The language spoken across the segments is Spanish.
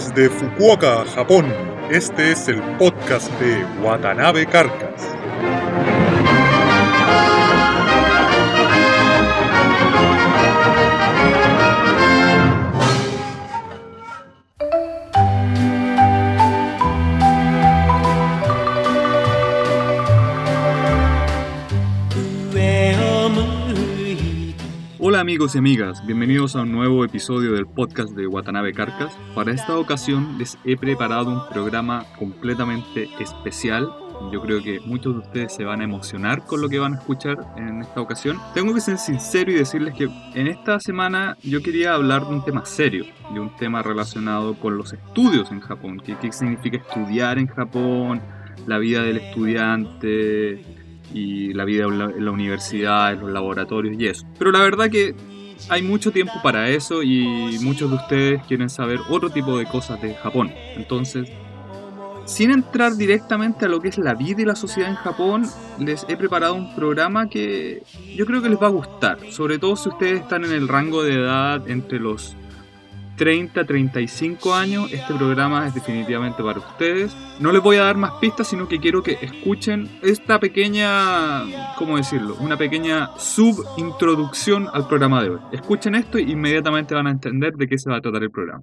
Desde Fukuoka, Japón, este es el podcast de Watanabe Carcas. Amigos y amigas, bienvenidos a un nuevo episodio del podcast de Watanabe Carcas. Para esta ocasión les he preparado un programa completamente especial. Yo creo que muchos de ustedes se van a emocionar con lo que van a escuchar en esta ocasión. Tengo que ser sincero y decirles que en esta semana yo quería hablar de un tema serio, de un tema relacionado con los estudios en Japón, qué, qué significa estudiar en Japón, la vida del estudiante, y la vida en la, universidad, en los laboratorios y eso. Pero la verdad que hay mucho tiempo para eso y muchos de ustedes quieren saber otro tipo de cosas de Japón. Entonces, sin entrar directamente a lo que es la vida y la sociedad en Japón, les he preparado un programa que yo creo que les va a gustar, sobre todo si ustedes están en el rango de edad entre los 30, 35 años, este programa es definitivamente para ustedes. No les voy a dar más pistas, sino que quiero que escuchen esta pequeña, ¿cómo decirlo? Una pequeña subintroducción al programa de hoy. Escuchen esto y inmediatamente van a entender de qué se va a tratar el programa.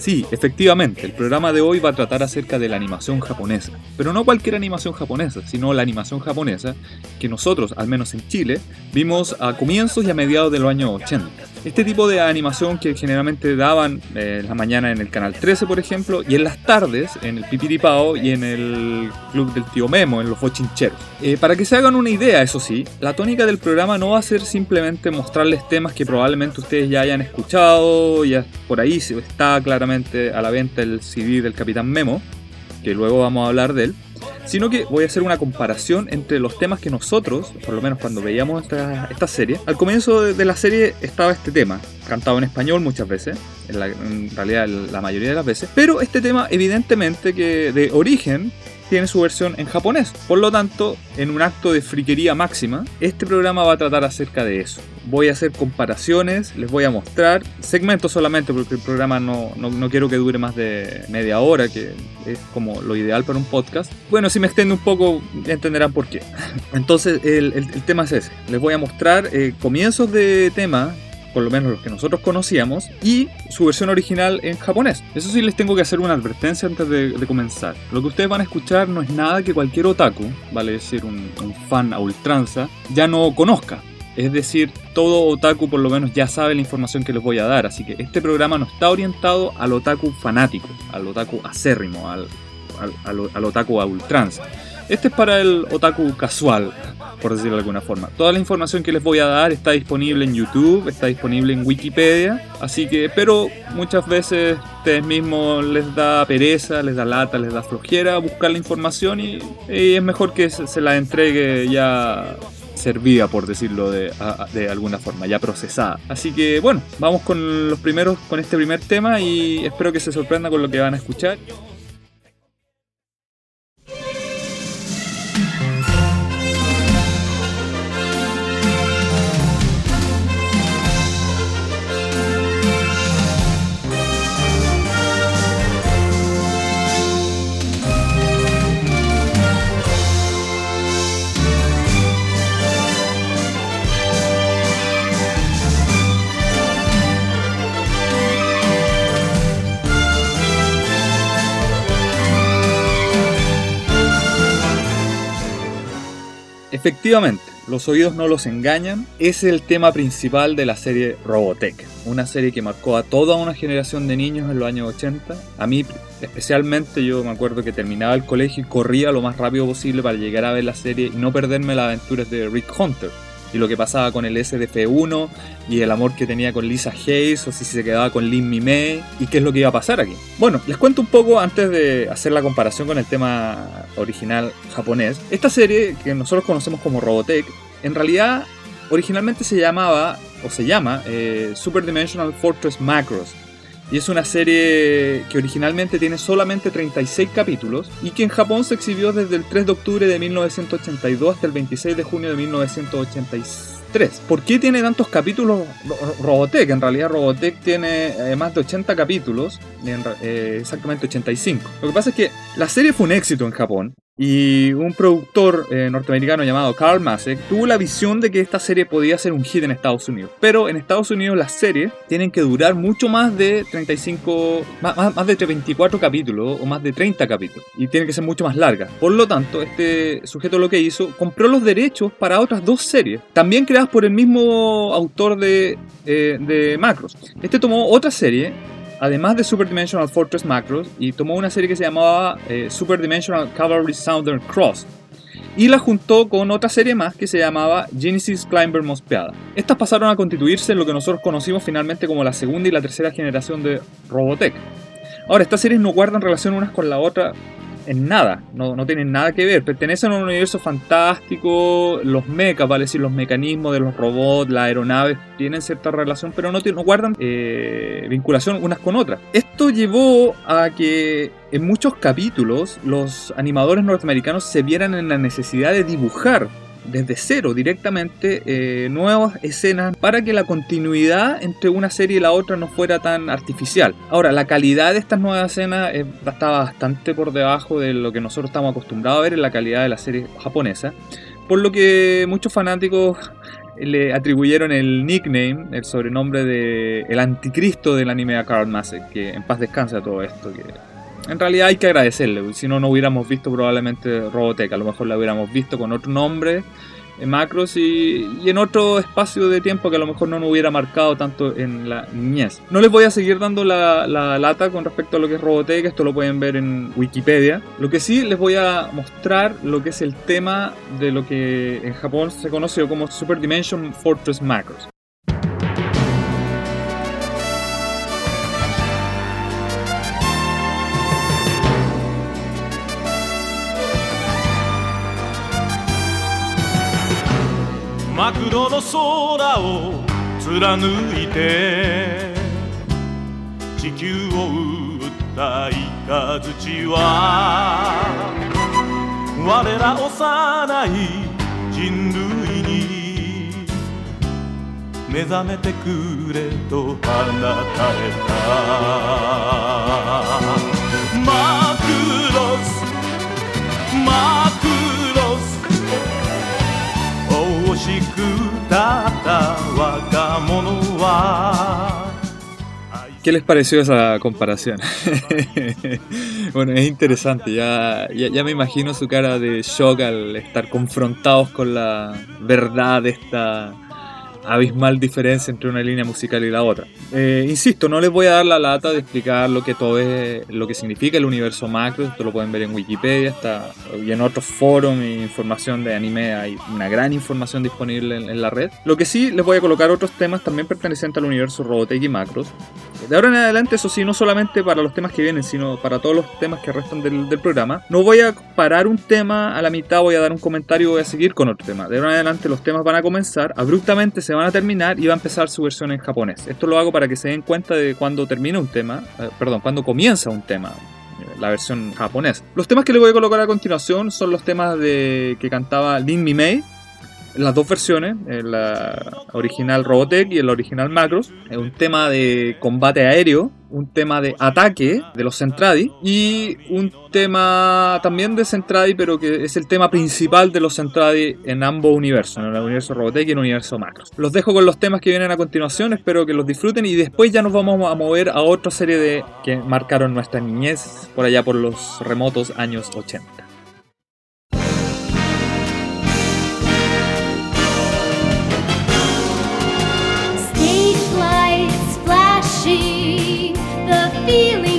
Sí, efectivamente, el programa de hoy va a tratar acerca de la animación japonesa. Pero no cualquier animación japonesa, sino la animación japonesa que nosotros, al menos en Chile, vimos a comienzos y a mediados de los años 80. Este tipo de animación que generalmente daban eh, en la mañana en el canal 13, por ejemplo, y en las tardes en el Pipiripao y en el Club del Tío Memo, en los bochincheros. Eh, para que se hagan una idea, eso sí, la tónica del programa no va a ser simplemente mostrarles temas que probablemente ustedes ya hayan escuchado, ya por ahí está claramente a la venta el CD del Capitán Memo, que luego vamos a hablar de él, sino que voy a hacer una comparación entre los temas que nosotros, por lo menos cuando veíamos esta, esta serie, al comienzo de, la serie estaba este tema, cantado en español muchas veces, en, la- en realidad la mayoría de las veces, pero este tema evidentemente que de origen tiene su versión en japonés. Por lo tanto, en un acto de friquería máxima, este programa va a tratar acerca de eso. Voy a hacer comparaciones, les voy a mostrar segmentos solamente porque el programa no, no, no quiero que dure más de media hora, que es como lo ideal para un podcast. Bueno, si me extiendo un poco, entenderán por qué. Entonces, el, el- el tema es ese. Les voy a mostrar eh, comienzos de tema por lo menos los que nosotros conocíamos, y su versión original en japonés. Eso sí les tengo que hacer una advertencia antes de, de comenzar. Lo que ustedes van a escuchar no es nada que cualquier otaku, vale decir un, un fan a ultranza, ya no conozca. Es decir, todo otaku por lo menos ya sabe la información que les voy a dar, así que este programa no está orientado al otaku fanático, al otaku acérrimo, al, al, al- al otaku a ultranza. Este es para el otaku casual, por decirlo de alguna forma. Toda la información que les voy a dar está disponible en YouTube, está disponible en Wikipedia, así que, pero muchas veces ustedes mismos les da pereza, les da lata, les da flojera buscar la información y, es mejor que se, se la entregue ya servida, por decirlo de, de alguna forma, ya procesada. Así que bueno, vamos con los primeros, con este primer tema y espero que se sorprenda con lo que van a escuchar. Efectivamente, los oídos no los engañan. Es el tema principal de la serie Robotech. Una serie que marcó a toda una generación de niños en los años 80. A mí especialmente yo me acuerdo que terminaba el colegio y corría lo más rápido posible para llegar a ver la serie y no perderme las aventuras de Rick Hunter. Y lo que pasaba con el SDF1 y el amor que tenía con Lisa Hayes o si se quedaba con Lin Mi Mei y qué es lo que iba a pasar aquí. Bueno, les cuento un poco antes de hacer la comparación con el tema original japonés. Esta serie que nosotros conocemos como Robotech, en realidad originalmente se llamaba o se llama eh, Super Dimensional Fortress Macros. Y es una serie que originalmente tiene solamente 36 capítulos y que en Japón se exhibió desde el 3 de octubre de 1982 hasta el 26 de junio de 1983. ¿Por qué tiene tantos capítulos Ro- Robotech? En realidad Robotech tiene eh, más de 80 capítulos, eh, exactamente 85. Lo que pasa es que la serie fue un éxito en Japón y un productor eh, norteamericano llamado Carl Masek tuvo la visión de que esta serie podía ser un hit en Estados Unidos. Pero en Estados Unidos las series tienen que durar mucho más de 35, más, más- de 24 capítulos o más de 30 capítulos. Y tienen que ser mucho más largas. Por lo tanto, este sujeto lo que hizo, compró los derechos para otras dos series, también creadas por el mismo autor de, eh, de Macros. Este tomó otra serie además de Super Dimensional Fortress Macros, y tomó una serie que se llamaba eh, Super Dimensional Cavalry Southern Cross. Y la juntó con otra serie más que se llamaba Genesis Climber Mospeada. Estas pasaron a constituirse en lo que nosotros conocimos finalmente como la segunda y la tercera generación de Robotech. Ahora, estas series no guardan relación unas con la otra en nada, no, no tienen nada que ver, pertenecen a un universo fantástico, los mechas, vale decir, los mecanismos de los robots, las aeronaves, tienen cierta relación, pero no, no guardan eh, vinculación unas con otras. Esto llevó a que en muchos capítulos los animadores norteamericanos se vieran en la necesidad de dibujar desde cero directamente eh, nuevas escenas para que la continuidad entre una serie y la otra no fuera tan artificial. Ahora, la calidad de estas nuevas escenas eh, está bastante por debajo de lo que nosotros estamos acostumbrados a ver en la calidad de la serie japonesa, por lo que muchos fanáticos le atribuyeron el nickname, el sobrenombre de el anticristo del anime a Karl Masek, que en paz descanse a todo esto, en realidad hay que agradecerle, si no, no hubiéramos visto probablemente Robotech, a lo mejor la hubiéramos visto con otro nombre, en Macros, y, y en otro espacio de tiempo que a lo mejor no nos hubiera marcado tanto en la niñez. No les voy a seguir dando la, la lata con respecto a lo que es Robotech, esto lo pueden ver en Wikipedia. Lo que sí les voy a mostrar lo que es el tema de lo que en Japón se conoció como Super Dimension Fortress Macros. マクロの空を貫いて地球を打った雷は我ら幼い人類に目覚めてくれと放たれた。マクロスマクロス しくたった若者は ¿Qué les pareció esa comparación? bueno, es interesante, ya, ya, ya me imagino su cara de shock al estar confrontados con la verdad de esta abismal diferencia entre una línea musical y la otra. Eh, insisto, no les voy a dar la lata de explicar lo que todo es, lo que significa el universo macro, esto lo pueden ver en Wikipedia está, y en otros foros e información de anime, hay una gran información disponible en, en la red. Lo que sí, les voy a colocar otros temas también pertenecientes al universo Robotech y Macros. De ahora en adelante, eso sí, no solamente para los temas que vienen, sino para todos los temas que restan del, del programa. No voy a parar un tema a la mitad, voy a dar un comentario y voy a seguir con otro tema. De ahora en adelante los temas van a comenzar, abruptamente se van a terminar y va a empezar su versión en japonés. Esto lo hago para que se den cuenta de cuando termina un tema, eh, perdón, cuando comienza un tema eh, la versión japonesa. Los temas que le voy a colocar a continuación son los temas de que cantaba Lin Mi Las dos versiones, eh, la original Robotech y la original Macros. Es un tema de combate aéreo, un tema de ataque de los Centradi y un tema también de Centradi, pero que es el tema principal de los Centradi en ambos universos, en el universo Robotech y en el universo Macros. Los dejo con los temas que vienen a continuación, espero que los disfruten y después ya nos vamos a mover a otra serie de que marcaron nuestra niñez por allá por los remotos años 80. Feeling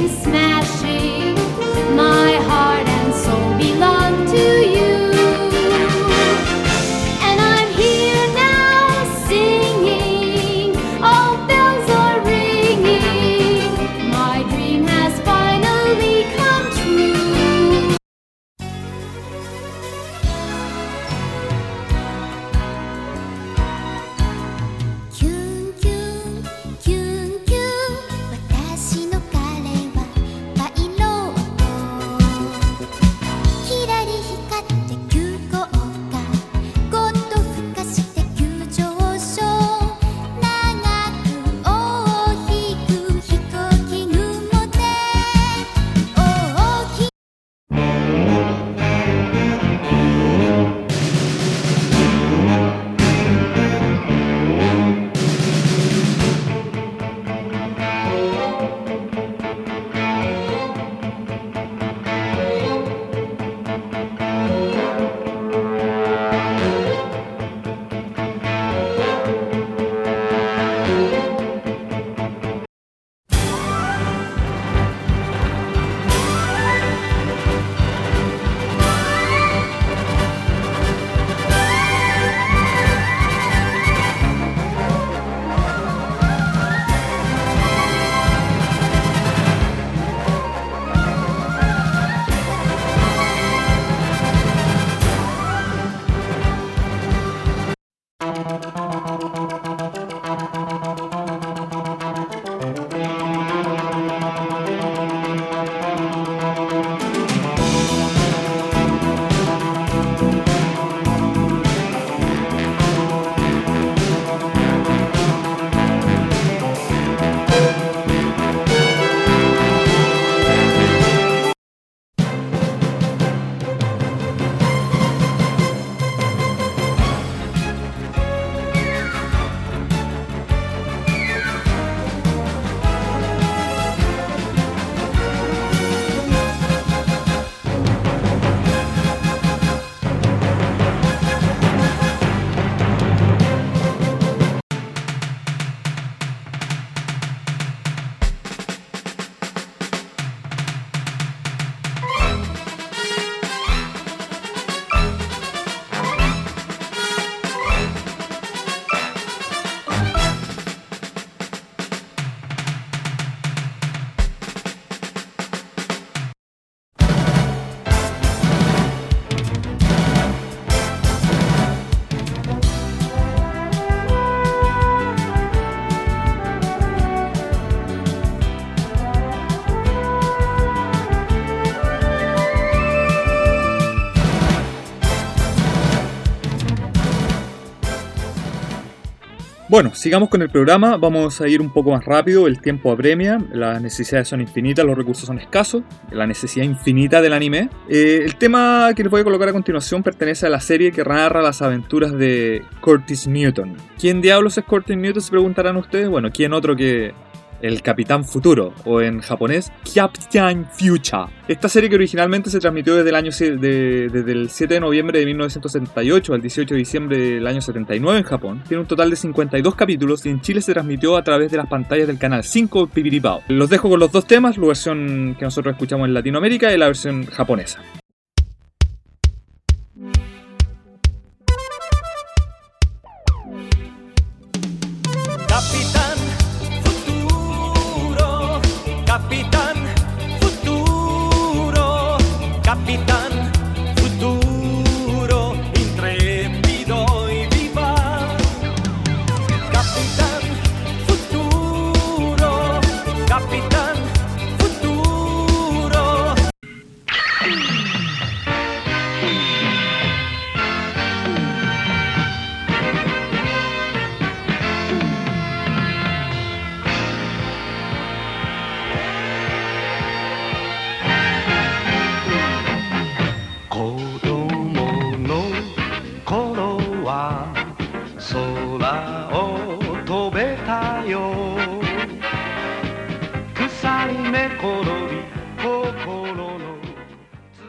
Bueno, sigamos con el programa, vamos a ir un poco más rápido, el tiempo apremia, las necesidades son infinitas, los recursos son escasos, la necesidad infinita del anime. Eh, el tema que les voy a colocar a continuación pertenece a la serie que narra las aventuras de Curtis Newton. ¿Quién diablos es Curtis Newton? Se preguntarán ustedes. Bueno, ¿quién otro que el Capitán Futuro, o en japonés, Captain Future. Esta serie que originalmente se transmitió desde el, año, de- desde el 7 de noviembre de 1978 al 18 de diciembre del año 79 en Japón, tiene un total de 52 capítulos y en Chile se transmitió a través de las pantallas del canal 5 Pipiripao. Los dejo con los dos temas, la versión que nosotros escuchamos en Latinoamérica y la versión japonesa. Capitán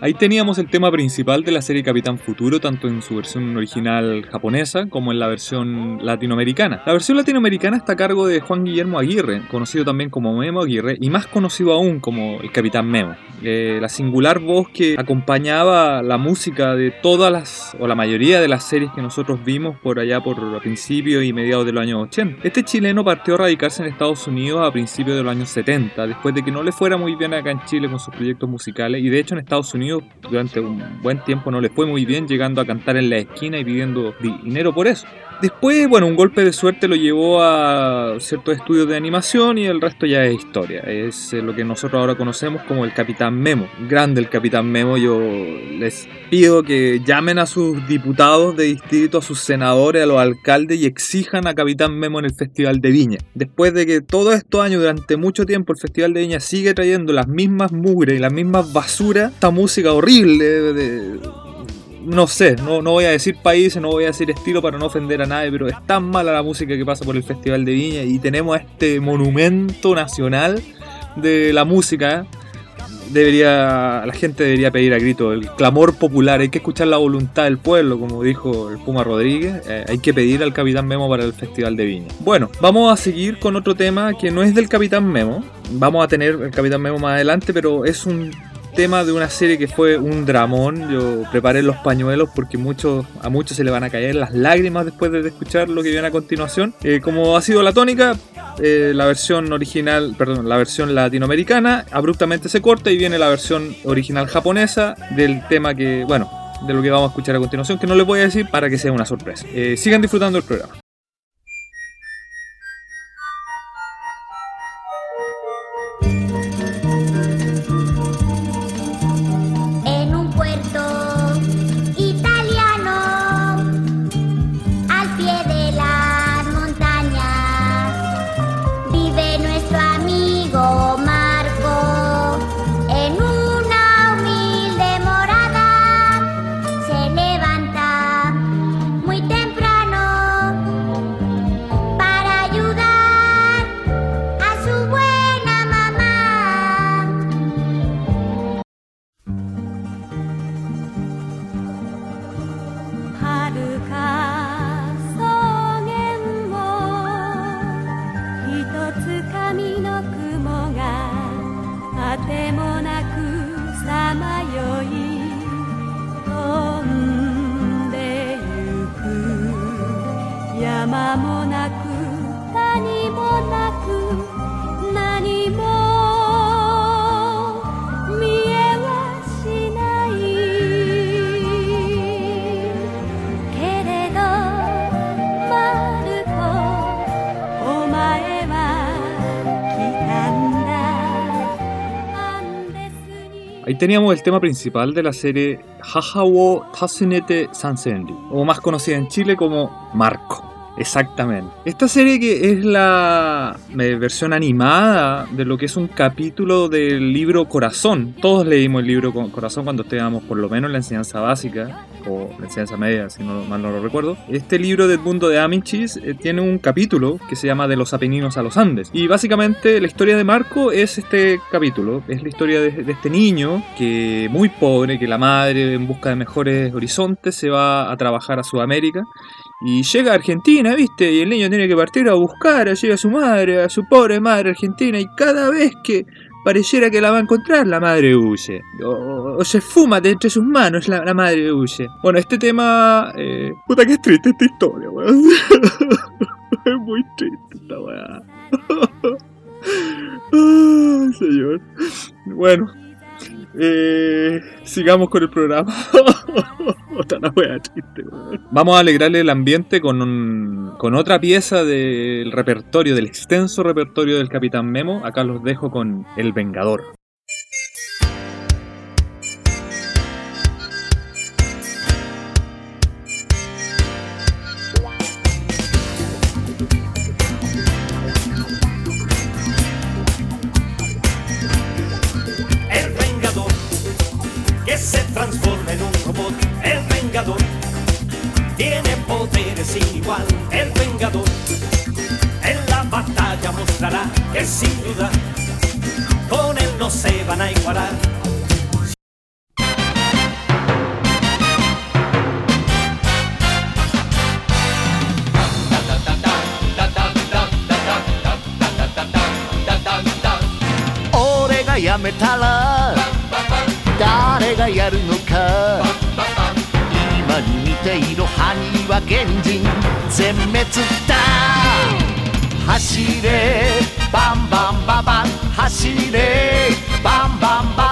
Ahí teníamos el tema principal de la serie Capitán Futuro, tanto en su versión original japonesa como en la versión latinoamericana. La versión latinoamericana está a cargo de Juan Guillermo Aguirre, conocido también como Memo Aguirre y más conocido aún como el Capitán Memo. Eh, la singular voz que acompañaba la música de todas las, o la mayoría de las series que nosotros vimos por allá por principios y mediados de los años 80. Este chileno partió a radicarse en Estados Unidos a principios de los años 70, después de que no le fuera muy bien acá en Chile con sus proyectos musicales y de hecho en Estados Unidos durante un buen tiempo no le fue muy bien, llegando a cantar en la esquina y pidiendo dinero por eso. Después, bueno, un golpe de suerte lo llevó a ciertos estudios de animación y el resto ya es historia. Es eh, lo que nosotros ahora conocemos como el Capitán Memo. Grande el Capitán Memo. Yo les pido que llamen a sus diputados de distrito, a sus senadores, a los alcaldes y exijan a Capitán Memo en el Festival de Viña. Después de que todos estos años, durante mucho tiempo, el Festival de Viña sigue trayendo las mismas mugres y las mismas basuras, esta música horrible de- no sé, no, no voy a decir países, no voy a decir estilo para no ofender a nadie, pero es tan mala la música que pasa por el Festival de Viña y tenemos este monumento nacional de la música. Debería, la gente debería pedir a grito el clamor popular, hay que escuchar la voluntad del pueblo, como dijo el Puma Rodríguez, eh, hay que pedir al Capitán Memo para el Festival de Viña. Bueno, vamos a seguir con otro tema que no es del Capitán Memo, vamos a tener el Capitán Memo más adelante, pero es un tema de una serie que fue un dramón. Yo preparé los pañuelos porque muchos, a muchos se le van a caer las lágrimas después de escuchar lo que viene a continuación. Eh, como ha sido la tónica, eh, la versión original, perdón, la versión latinoamericana abruptamente se corta y viene la versión original japonesa del tema que, bueno, de lo que vamos a escuchar a continuación, que no les voy a decir para que sea una sorpresa. Eh, sigan disfrutando el programa. Teníamos el tema principal de la serie Haha wo Tasunete Sansenri, o más conocida en Chile como Marco. Exactamente. Esta serie que es la eh, versión animada de lo que es un capítulo del libro Corazón. Todos leímos el libro Co- Corazón cuando estábamos por lo menos en la enseñanza básica o la enseñanza media, si no mal no lo recuerdo. Este libro del mundo de Amichis eh, tiene un capítulo que se llama De los Apeninos a los Andes. Y básicamente la historia de Marco es este capítulo. Es la historia de, de este niño que muy pobre, que la madre en busca de mejores horizontes se va a trabajar a Sudamérica y llega a Argentina, ¿viste? Y el niño tiene que partir a buscar allí a su madre, a su pobre madre argentina. Y cada vez que pareciera que la va a encontrar, la madre huye. O, se fuma de entre sus manos, la, madre huye. Bueno, este tema... eh, Puta que es triste esta historia, weón. es muy triste esta weá. Señor. Bueno. Eh, sigamos con el programa. Vamos a alegrarle el ambiente con, un- con otra pieza del repertorio, del extenso repertorio del Capitán Memo. Acá los dejo con El Vengador. Poderes sin igual. El vengador en la batalla mostrará que sin duda con él no se van a igualar. "俺が辞めたら誰がやるのか」「今に似ている犯人は現人全滅だ」「走れ。バンバンババン走れ。バンバンババン」「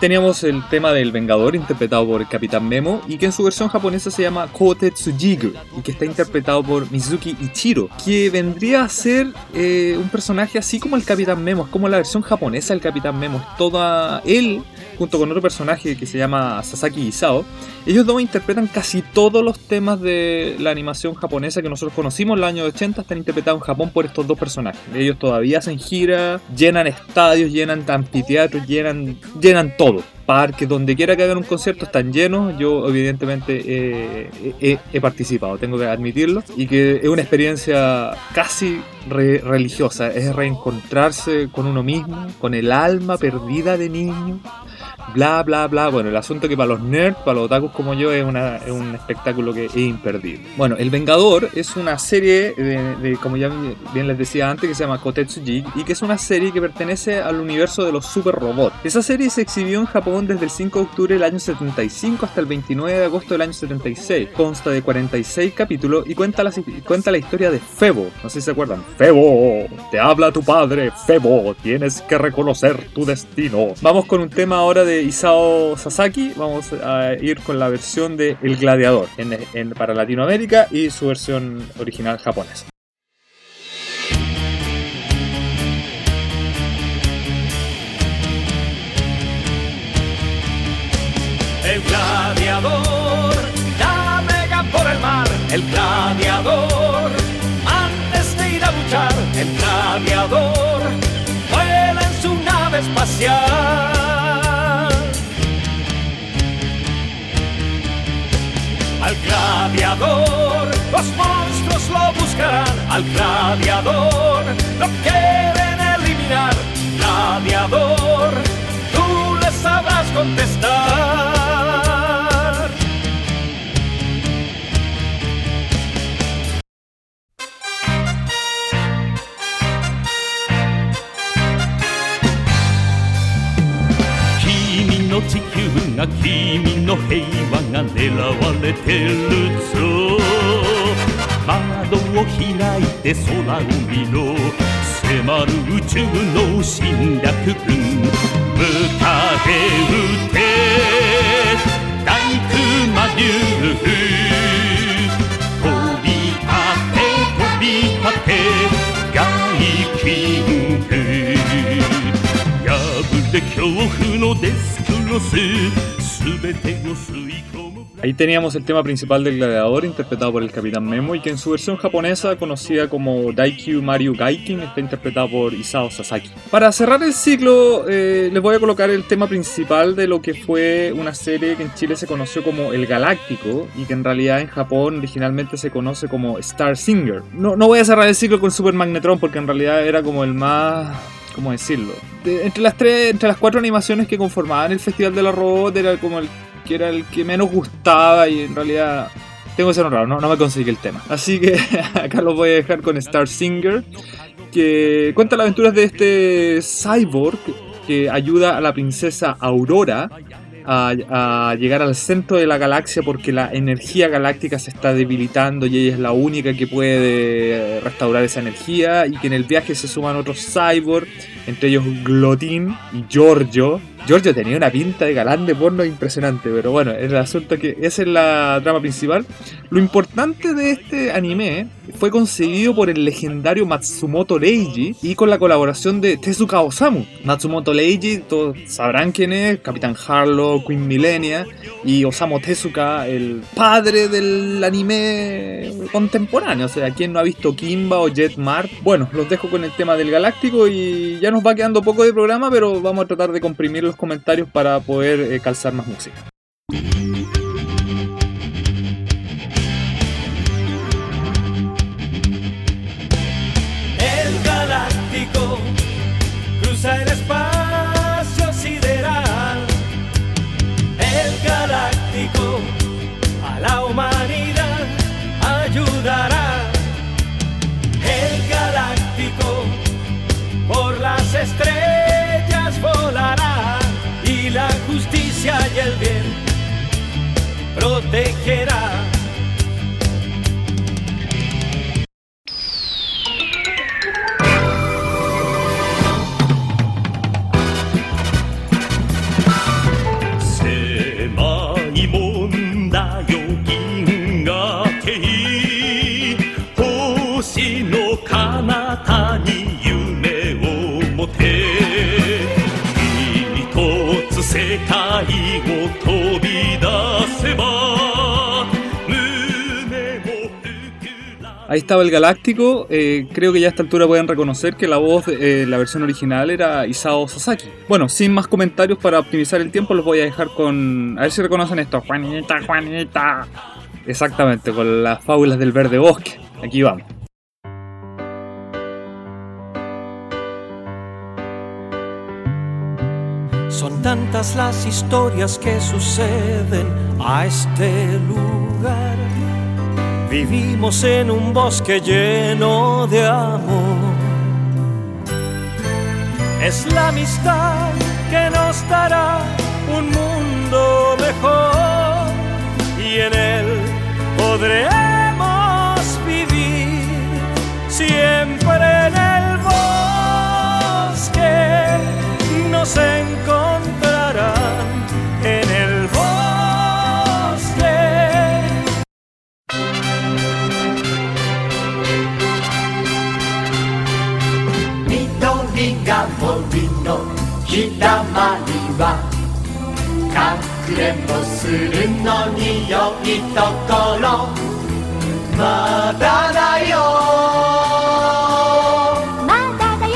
Teníamos el tema del Vengador interpretado por el Capitán Memo y que en su versión japonesa se llama Kotetsujigu y que está interpretado por Mizuki Ichiro, que vendría a ser eh, un personaje así como el Capitán Memo, es como la versión japonesa del Capitán Memo, es toda él junto con otro personaje que se llama Sasaki Isao. Ellos dos interpretan casi todos los temas de la animación japonesa que nosotros conocimos en los años 80, están interpretados en Japón por estos dos personajes. Ellos todavía hacen gira, llenan estadios, llenan anfiteatros, llenan, llenan todo. Parques, donde quiera que hagan un concierto están llenos. Yo evidentemente eh, he participado, tengo que admitirlo. Y que es una experiencia casi re- religiosa. Es reencontrarse con uno mismo, con el alma perdida de niño bla bla bla. Bueno, el asunto que para los nerds, para los otakus como yo, es, un espectáculo que es imperdible. Bueno, El Vengador es una serie, de, como ya bien les decía antes, que se llama Kotetsuji y que es una serie que pertenece al universo de los super robots. Esa serie se exhibió en Japón desde el 5 de octubre del año 75 hasta el 29 de agosto del año 76. Consta de 46 capítulos y cuenta la, cuenta la historia de Febo. No sé si se acuerdan. Febo, te habla tu padre. Febo, tienes que reconocer tu destino. Vamos con un tema ahora de Isao Sasaki. Vamos a ir con la versión de El Gladiador en- para Latinoamérica y su versión original japonesa. El gladiador navega por el mar, el gladiador antes de ir a luchar, el gladiador vuela en su nave espacial. Al gladiador los monstruos lo buscarán, al gladiador lo quieren eliminar, gladiador tú le sabrás contestar.君の地球が君の平和 が狙われてるぞ窓を開いて空を見ろ迫る宇宙の侵略軍迎え撃て。大熊竜飛び立て。飛び立て。外キング破れ恐怖のデスクロス Ahí teníamos el tema principal del gladiador interpretado por el Capitán Memo y que en su versión japonesa conocida como Daikyu Mario Gaikin está interpretado por Isao Sasaki. Para cerrar el ciclo eh, les voy a colocar el tema principal de lo que fue una serie que en Chile se conoció como El Galáctico y que en realidad en Japón originalmente se conoce como Star Singer. No, no voy a cerrar el ciclo con Super Magnetron porque en realidad era como el más ¿cómo decirlo? De- entre las tres, entre las cuatro animaciones que conformaban el Festival de la Robot era como el que era el que menos gustaba y en realidad tengo que ser honrado, no, no me conseguí el tema. Así que acá los voy a dejar con Star Singer, que cuenta las aventuras de este cyborg que ayuda a la princesa Aurora a, llegar al centro de la galaxia porque la energía galáctica se está debilitando y ella es la única que puede restaurar esa energía y que en el viaje se suman otros cyborgs, entre ellos Glotin y Giorgio. Giorgio tenía una pinta de galán de porno impresionante, pero bueno, el asunto que esa es la trama principal. Lo importante de este anime fue concebido por el legendario Matsumoto Leiji y con la colaboración de Tezuka Osamu. Matsumoto Leiji, todos sabrán quién es, Capitán Harlow, Queen Millennia, y Osamu Tezuka, el padre del anime contemporáneo. O sea, quien no ha visto Kimba o Jet Mart. Bueno, los dejo con el tema del Galáctico y ya nos va quedando poco de programa, pero vamos a tratar de comprimir los comentarios para poder eh, calzar más música. Justicia y el bien protegerá. Ahí estaba el Galáctico. eh, creo que ya a esta altura pueden reconocer que la voz, de eh, la versión original era Isao Sasaki. Bueno, sin más comentarios para optimizar el tiempo, los voy a dejar con. A ver si reconocen esto. Juanita, Juanita. Exactamente, con las fábulas del verde bosque. Aquí vamos.「Son tantas las historias que suceden a este lugar. Vivimos en un bosque lleno de amor. Es la amistad que nos dará un mundo mejor y en él podremos vivir siempre en el bosque. Nos encontrarán だまりはかくれんぼするのに良いところ。まだだよ。まだだよ。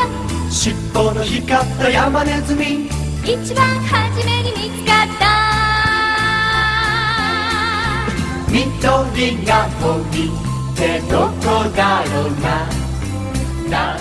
尻尾の光った山ネズミ。一番初めに見つかった。緑が森ってどこだろうな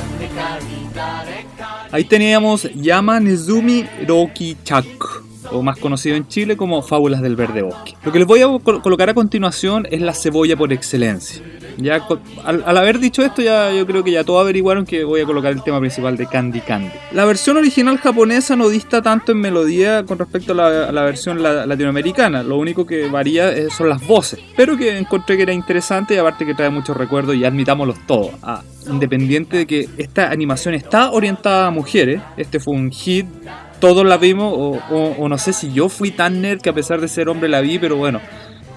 Ahí teníamos Yama Nezumi Roki Chaku, o más conocido en Chile como Fábulas del Verde Bosque. Lo que les voy a col- colocar a continuación es la cebolla por excelencia. Ya al, haber dicho esto, ya yo creo que ya todos averiguaron que voy a colocar el tema principal de Candy Candy. La versión original japonesa no dista tanto en melodía con respecto a la, versión la- latinoamericana. Lo único que varía son las voces, pero que encontré que era interesante y aparte que trae muchos recuerdos y admitámoslos todos. Ah, independiente de que esta animación está orientada a mujeres, este fue un hit todos la vimos, o, o- o no sé si yo fui tan nerd que a pesar de ser hombre la vi, pero bueno,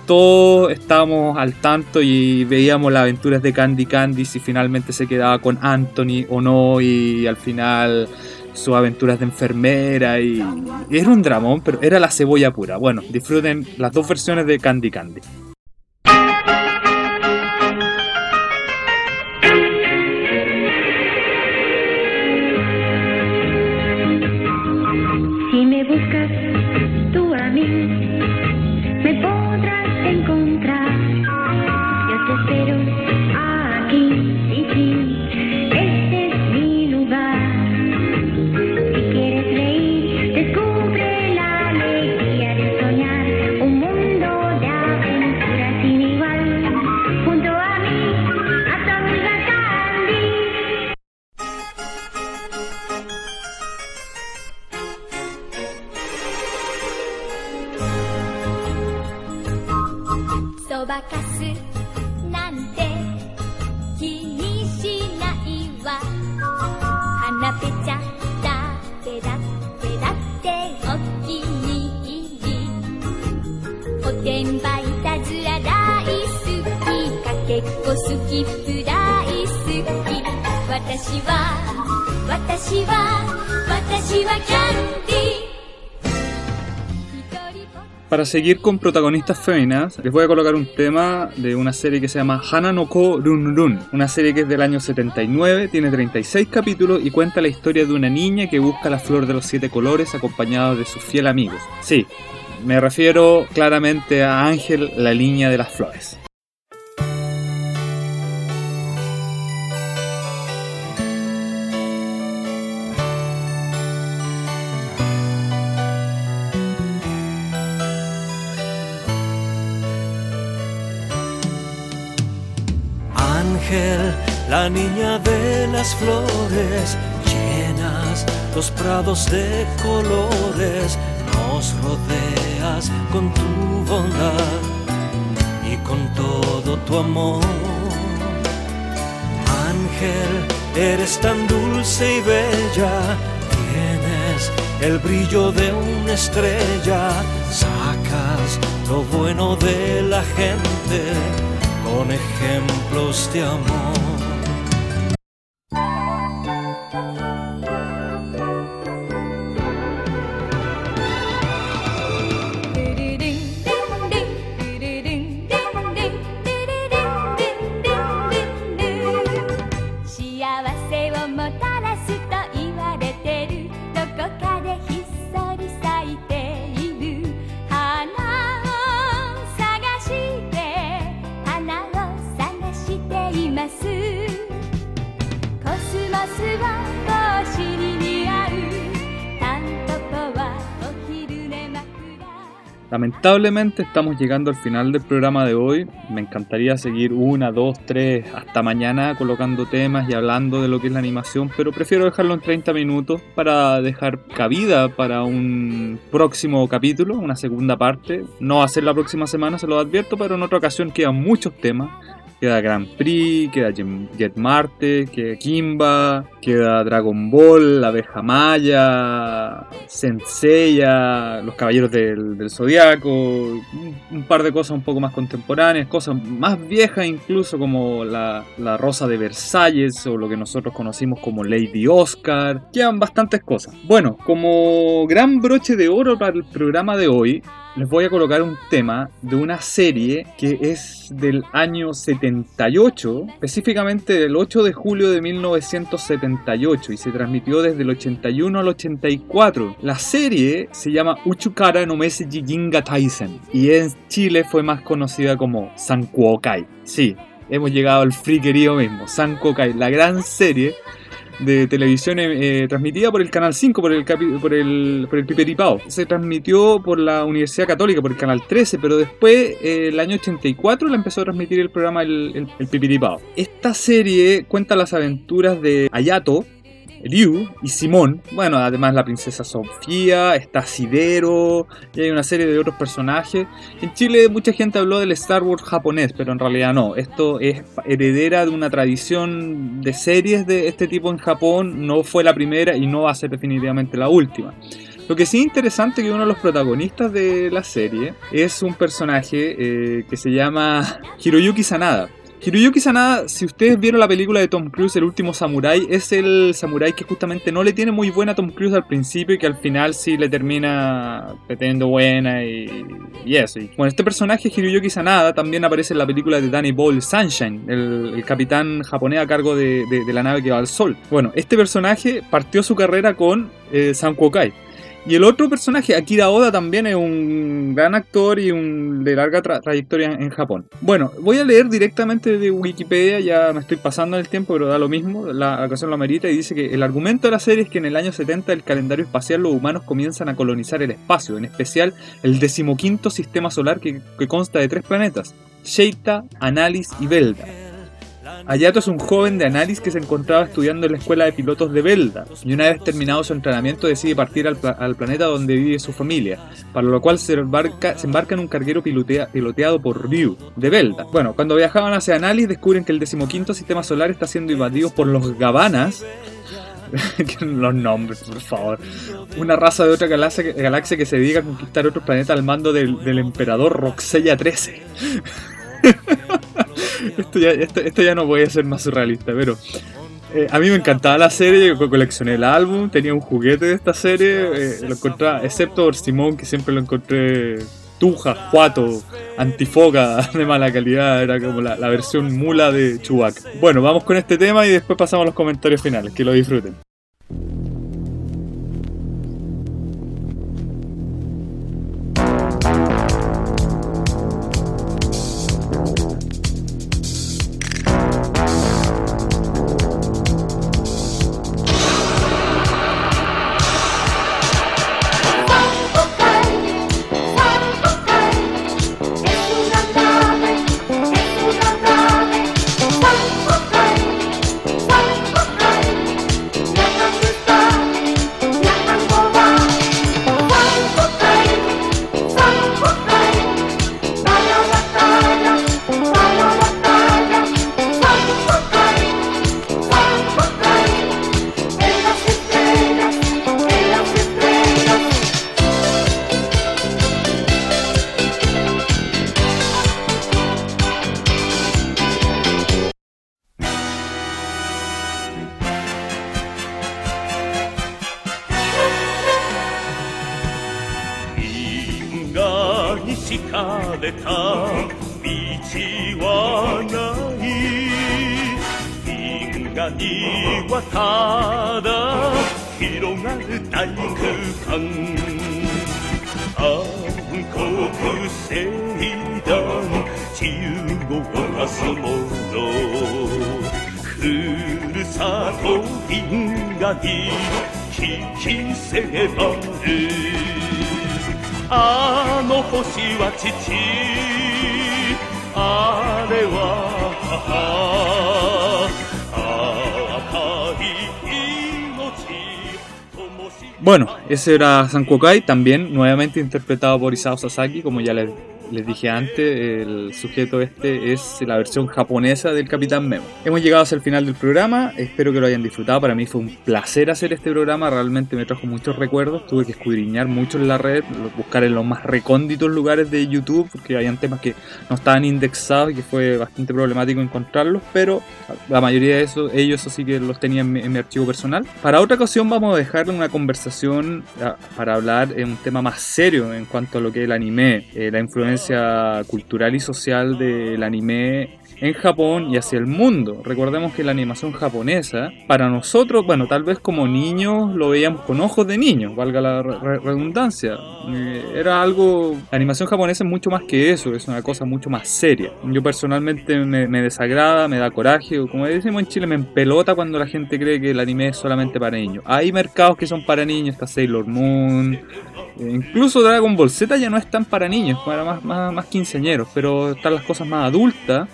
todos estábamos al tanto y veíamos las aventuras de Candy Candy, si finalmente se quedaba con Anthony o no, y al final sus aventuras de enfermera, y, era un dramón, pero era la cebolla pura. Bueno, disfruten las dos versiones de Candy Candy.「seguir con protagonistas féminas, les voy a colocar un tema de una serie que se llama Hana no Ko Run Run, una serie que es del año 79, tiene 36 capítulos y cuenta la historia de una niña que busca la flor de los siete colores acompañada de sus fiel amigos. Sí, me refiero claramente a Ángel, la niña de las flores.「Ángel, la niña de las flores, llenas los prados de colores, nos rodeas con tu bondad y con todo tu amor. Ángel, eres tan dulce y bella, tienes el brillo de una estrella, sacas lo bueno de la gente con ejemplos de amor.「Lamentablemente estamos llegando al final del programa de hoy. Me encantaría seguir una, dos, tres, hasta mañana colocando temas y hablando de lo que es la animación, pero prefiero dejarlo en 30 minutos para dejar cabida para un próximo capítulo, una segunda parte. No va a ser la próxima semana, se lo advierto, pero en otra ocasión quedan muchos temas. Queda Grand Prix, queda Jet- Marte, queda Kimba, queda Dragon Ball, la abeja maya, Senseiya, los caballeros del, del Zodiaco, un, un par de cosas un poco más contemporáneas, cosas más viejas incluso como la, la Rosa de Versalles o lo que nosotros conocimos como Lady Oscar. Quedan bastantes cosas. Bueno, como gran broche de oro para el programa de hoy, les voy a colocar un tema de una serie que es del año 78, específicamente del 8 de julio de 1978 y se transmitió desde el 81 al 84. La serie se llama Uchukara no Meseji Ginga Taisen y en Chile fue más conocida como Sankuokai. Sí, hemos llegado al friquerío mismo, Sankuokai, la gran serie de televisión eh, transmitida por el Canal 5, por el, por el, por el Piperipao. Se transmitió por la Universidad Católica, por el Canal 13, pero después, eh, el año 84, la empezó a transmitir el programa El, el, el. Esta serie cuenta las aventuras de Ayato, Ryu y Simón. Bueno, además la princesa Sofía, está Sidero y hay una serie de otros personajes. En Chile mucha gente habló del Star Wars japonés, pero en realidad no. Esto es heredera de una tradición de series de este tipo en Japón. No fue la primera y no va a ser definitivamente la última. Lo que sí es interesante es que uno de los protagonistas de la serie es un personaje eh, que se llama Hiroyuki Sanada. Hiroyuki Sanada, si ustedes vieron la película de Tom Cruise, El último samurái, es el samurái que justamente no le tiene muy buena a Tom Cruise al principio y que al final sí le termina teniendo buena y, y eso. Bueno, este personaje, Hiroyuki Sanada, también aparece en la película de Danny Boyle, Sunshine, el, el capitán japonés a cargo de, de- la nave que va al sol. Bueno, este personaje partió su carrera con eh, Sankuokai. Y el otro personaje, Akira Oda, también es un gran actor y un de larga tra- trayectoria en Japón. Bueno, voy a leer directamente de Wikipedia, ya me estoy pasando el tiempo, pero da lo mismo, la ocasión lo amerita, y dice que el argumento de la serie es que en el año 70 del calendario espacial los humanos comienzan a colonizar el espacio, en especial el decimoquinto sistema solar que, que consta de tres planetas, Sheita, Analis y Velda. Ayato es un joven de Analis que se encontraba estudiando en la escuela de pilotos de Velda y una vez terminado su entrenamiento decide partir al, pla- al planeta donde vive su familia, para lo cual se embarca, en un carguero pilotea- piloteado por Ryu de Velda. Bueno, cuando viajaban hacia Analis descubren que el decimoquinto sistema solar está siendo invadido por los Gabanas. los nombres, por favor. Una raza de otra galaxia, que- se dedica a conquistar otros planetas al mando del, del emperador Roxella 13. esto, ya, esto, esto ya no puede ser más surrealista, pero eh, a mí me encantaba la serie, yo co- coleccioné el álbum, tenía un juguete de esta serie, eh, lo encontraba, excepto por Simón, que siempre lo encontré tuja, juato, antifoca de mala calidad, era como la, la versión mula de Chewbacca. Bueno, vamos con este tema y después pasamos a los comentarios finales, que lo disfruten. Bueno, ese era Sankokai, también nuevamente interpretado por Isao Sasaki, como ya les, les dije antes, el sujeto este es la versión japonesa del Capitán Memo. Hemos llegado hacia el final del programa, espero que lo hayan disfrutado, para mí fue un placer hacer este programa, realmente me trajo muchos recuerdos, tuve que escudriñar mucho en la red, buscar en los más recónditos lugares de YouTube, porque habían temas que no estaban indexados y que fue bastante problemático encontrarlos, pero la mayoría de esos, ellos así que los tenía en mi, en mi archivo personal. Para otra ocasión vamos a dejar una conversación ah, para hablar en un tema más serio en cuanto a lo que es el anime, eh, la influencia cultural y social del anime en Japón y hacia el mundo. Recordemos que la animación japonesa, para nosotros, bueno, tal vez como niños lo veíamos con ojos de niños, valga la re- redundancia. Eh, Era algo, la animación japonesa es mucho más que eso, es una cosa mucho más seria. Yo personalmente me, me desagrada, me da coraje, o como decimos en Chile, me empelota cuando la gente cree que el anime es solamente para niños. Hay mercados que son para niños, está Sailor Moon, eh, Incluso Dragon Ball Z ya no es tan para niños, para más, más, más quinceañeros, pero están las cosas más adultas.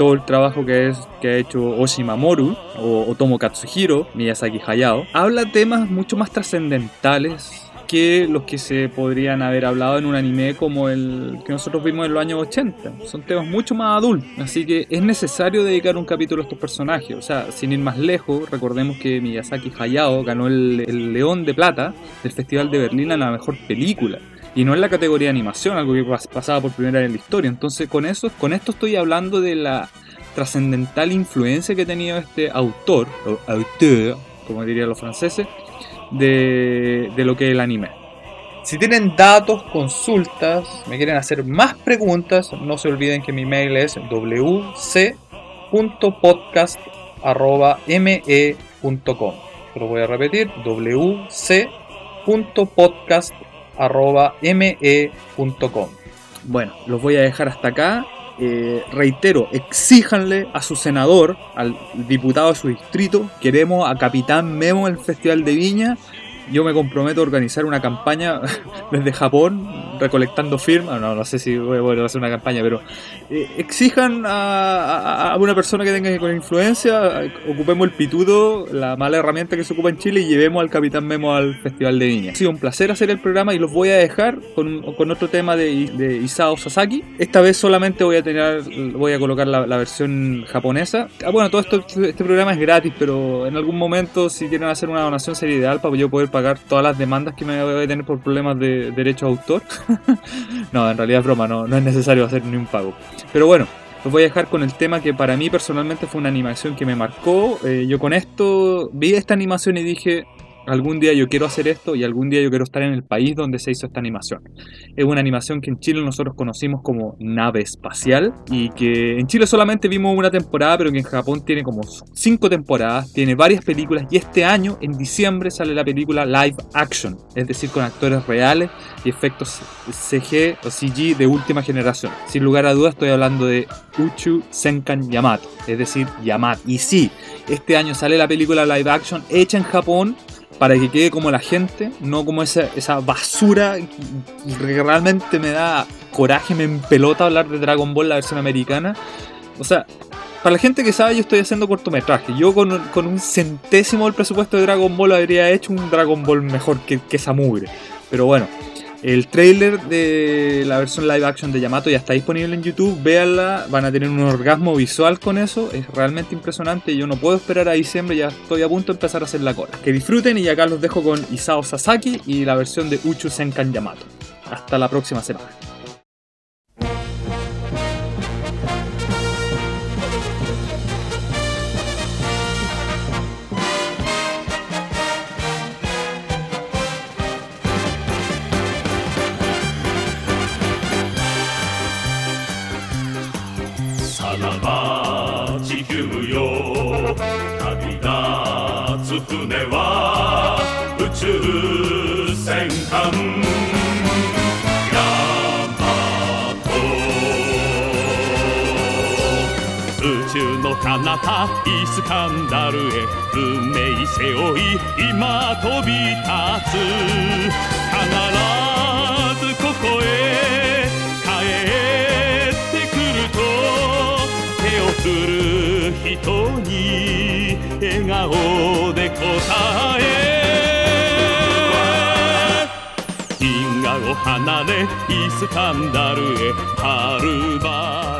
Todo el trabajo que, es, que ha hecho Oshimamoru o Otomo Katsuhiro, Miyazaki Hayao, habla temas mucho más trascendentales que los que se podrían haber hablado en un anime como el que nosotros vimos en los años 80. Son temas mucho más adultos, así que es necesario dedicar un capítulo a estos personajes. O sea, sin ir más lejos, recordemos que Miyazaki Hayao ganó el, el León de Plata del Festival de Berlín a la mejor película. Y no en la categoría de animación, algo que pas- pasaba por primera vez en la historia. Entonces, con eso, con esto estoy hablando de la trascendental influencia que ha tenido este autor, o auteur, como dirían los franceses, de, de lo que es el anime. Si tienen datos, consultas, me quieren hacer más preguntas, no se olviden que mi mail es wc.podcast.me.com. Lo voy a repetir, wc.podcast.me.com. Bueno, los voy a dejar hasta acá. Eh, reitero, exíjanle a su senador, al diputado de su distrito, queremos a Capitán Memo el Festival de Viña. Yo me comprometo a organizar una campaña desde Japón, recolectando firmas. No, no sé si voy a hacer una campaña, pero eh, exijan a, a- a una persona que tenga con influencia, ocupemos el pitudo, la mala herramienta que se ocupa en Chile, y llevemos al Capitán Memo al Festival de Viña. Ha sido un placer hacer el programa y los voy a dejar con, con otro tema de, de Isao Sasaki. Esta vez solamente voy a tener, voy a colocar la, la versión japonesa. Ah, bueno, todo esto, este programa es gratis, pero en algún momento si quieren hacer una donación sería ideal para yo poder pagar todas las demandas que me voy a tener por problemas de derecho de autor. no, en realidad es broma, no, no es necesario hacer ni un pago. Pero bueno, los voy a dejar con el tema que para mí personalmente fue una animación que me marcó. Eh, yo con esto vi esta animación y dije, algún día yo quiero hacer esto y algún día yo quiero estar en el país donde se hizo esta animación. Es una animación que en Chile nosotros conocimos como nave espacial y que en Chile solamente vimos una temporada, pero que en Japón tiene como cinco temporadas, tiene varias películas y este año, en diciembre, sale la película live action, es decir, con actores reales y efectos CG o CG de última generación. Sin lugar a dudas estoy hablando de Uchu Senkan Yamato, es decir, Yamato. Y sí, este año sale la película live action hecha en Japón para que quede como la gente, no como esa, esa basura que realmente me da coraje, me empelota hablar de Dragon Ball, la versión americana. O sea, para la gente que sabe, yo estoy haciendo cortometraje. Yo con, con un centésimo del presupuesto de Dragon Ball habría hecho un Dragon Ball mejor que, que esa mugre. Pero bueno, el trailer de la versión live action de Yamato ya está disponible en YouTube. Véanla, van a tener un orgasmo visual con eso. Es realmente impresionante. Yo no puedo esperar a diciembre, ya estoy a punto de empezar a hacer la cola. Que disfruten y acá los dejo con Isao Sasaki y la versión de Uchu Senkan Yamato. Hasta la próxima semana. イスカンダルへ運命背負い今飛び立つ必ずここへ帰ってくると手を振る人に笑顔で答え銀河を離れイスカンダルへはるばる